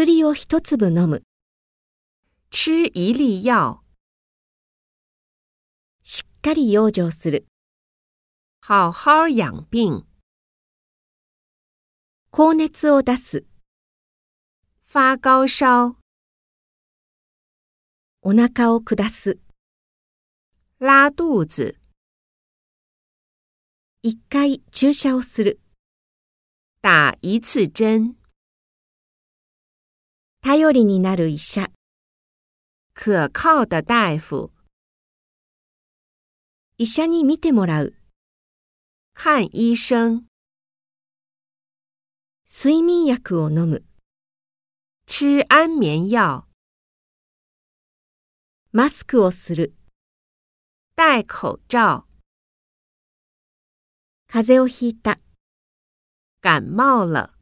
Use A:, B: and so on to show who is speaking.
A: 薬を一粒飲む。
B: 吃一粒药，
A: しっかり養生する。
B: 好好养病。
A: 高熱を出す。
B: 发高烧，
A: お腹を下す。
B: 拉肚子，
A: 一回注射をする。
B: 打一次针。
A: 頼りになる医者。
B: 可靠的大夫，
A: 医者に見てもらう。
B: 看医生。
A: 睡眠薬を飲む。
B: 吃安眠药，
A: マスクをする。
B: 戴口罩。
A: 風邪をひいた。
B: 感冒了。